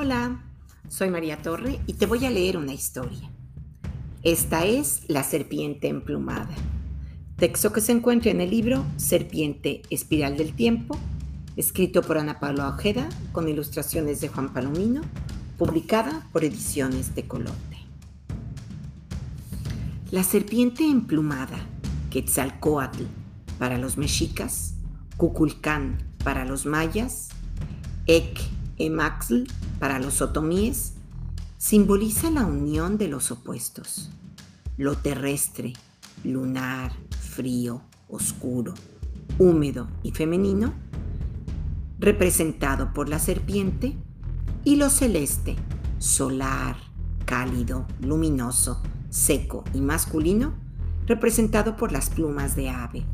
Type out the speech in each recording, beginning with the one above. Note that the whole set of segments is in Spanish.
Hola, soy María Torre y te voy a leer una historia. Esta es La serpiente emplumada, texto que se encuentra en el libro Serpiente Espiral del Tiempo, escrito por Ana Paula Ojeda con ilustraciones de Juan Palomino, publicada por Ediciones de Colote. La serpiente emplumada, Quetzalcoatl para los mexicas, Cuculcán para los mayas, Ek Emaxl para los otomíes, simboliza la unión de los opuestos, lo terrestre, lunar, frío, oscuro, húmedo y femenino, representado por la serpiente, y lo celeste, solar, cálido, luminoso, seco y masculino, representado por las plumas de ave.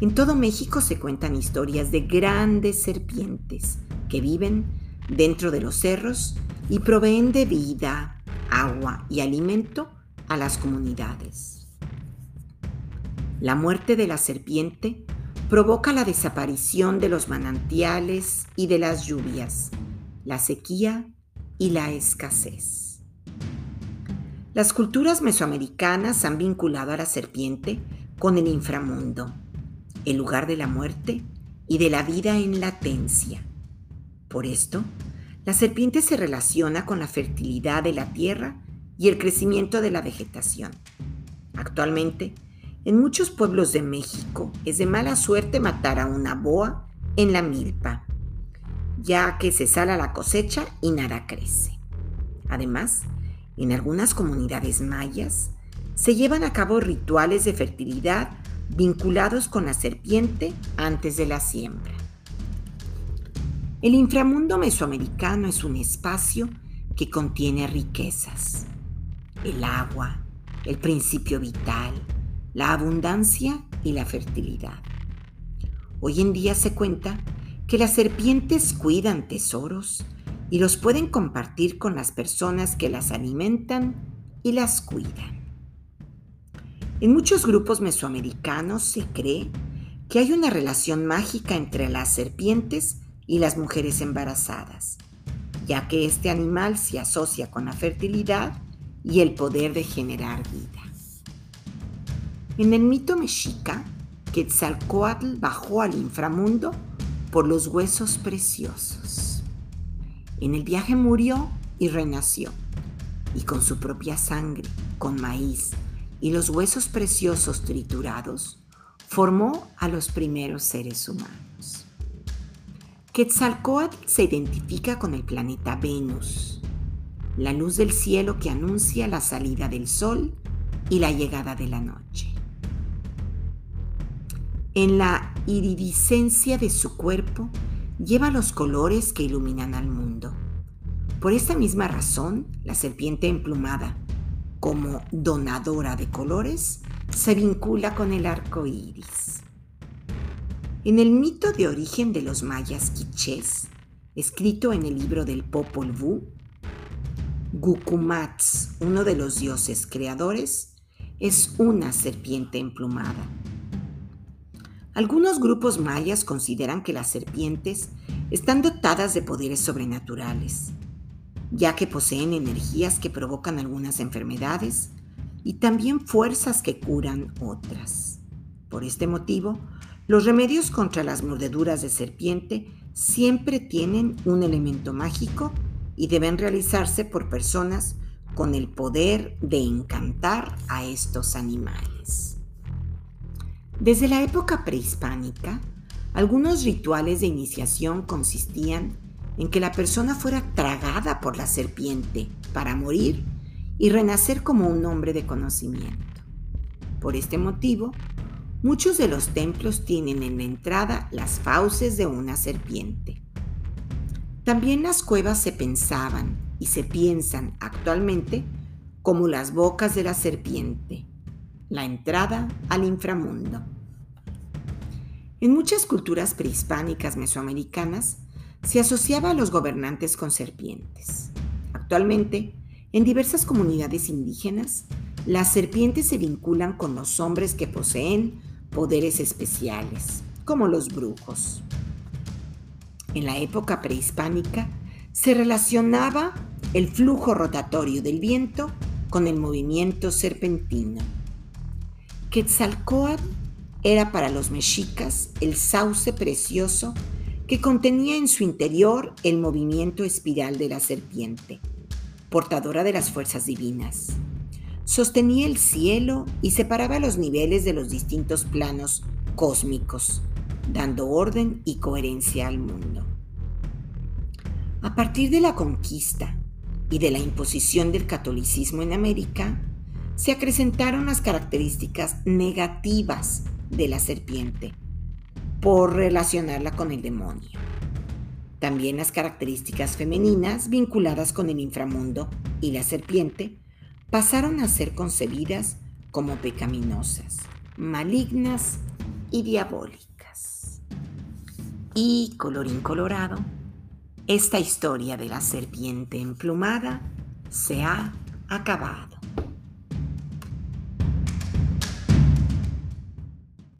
En todo México se cuentan historias de grandes serpientes que viven dentro de los cerros y proveen de vida, agua y alimento a las comunidades. La muerte de la serpiente provoca la desaparición de los manantiales y de las lluvias, la sequía y la escasez. Las culturas mesoamericanas han vinculado a la serpiente con el inframundo, el lugar de la muerte y de la vida en latencia. Por esto, la serpiente se relaciona con la fertilidad de la tierra y el crecimiento de la vegetación. Actualmente, en muchos pueblos de México es de mala suerte matar a una boa en la milpa, ya que se sala la cosecha y nada crece. Además, en algunas comunidades mayas se llevan a cabo rituales de fertilidad vinculados con la serpiente antes de la siembra. El inframundo mesoamericano es un espacio que contiene riquezas, el agua, el principio vital, la abundancia y la fertilidad. Hoy en día se cuenta que las serpientes cuidan tesoros y los pueden compartir con las personas que las alimentan y las cuidan. En muchos grupos mesoamericanos se cree que hay una relación mágica entre las serpientes y las mujeres embarazadas, ya que este animal se asocia con la fertilidad y el poder de generar vida. En el mito mexica, Quetzalcoatl bajó al inframundo por los huesos preciosos. En el viaje murió y renació, y con su propia sangre, con maíz, y los huesos preciosos triturados, formó a los primeros seres humanos. Quetzalcoatl se identifica con el planeta Venus, la luz del cielo que anuncia la salida del sol y la llegada de la noche. En la iridiscencia de su cuerpo lleva los colores que iluminan al mundo. Por esta misma razón, la serpiente emplumada, como donadora de colores, se vincula con el arco iris. En el mito de origen de los mayas quichés, escrito en el libro del Popol Vuh, Gukumats, uno de los dioses creadores, es una serpiente emplumada. Algunos grupos mayas consideran que las serpientes están dotadas de poderes sobrenaturales ya que poseen energías que provocan algunas enfermedades y también fuerzas que curan otras. Por este motivo, los remedios contra las mordeduras de serpiente siempre tienen un elemento mágico y deben realizarse por personas con el poder de encantar a estos animales. Desde la época prehispánica, algunos rituales de iniciación consistían en que la persona fuera tragada por la serpiente para morir y renacer como un hombre de conocimiento. Por este motivo, muchos de los templos tienen en la entrada las fauces de una serpiente. También las cuevas se pensaban y se piensan actualmente como las bocas de la serpiente, la entrada al inframundo. En muchas culturas prehispánicas mesoamericanas, se asociaba a los gobernantes con serpientes. Actualmente, en diversas comunidades indígenas, las serpientes se vinculan con los hombres que poseen poderes especiales, como los brujos. En la época prehispánica, se relacionaba el flujo rotatorio del viento con el movimiento serpentino. Quetzalcoatl era para los mexicas el sauce precioso que contenía en su interior el movimiento espiral de la serpiente, portadora de las fuerzas divinas. Sostenía el cielo y separaba los niveles de los distintos planos cósmicos, dando orden y coherencia al mundo. A partir de la conquista y de la imposición del catolicismo en América, se acrecentaron las características negativas de la serpiente por relacionarla con el demonio. También las características femeninas vinculadas con el inframundo y la serpiente pasaron a ser concebidas como pecaminosas, malignas y diabólicas. Y colorín colorado, esta historia de la serpiente emplumada se ha acabado.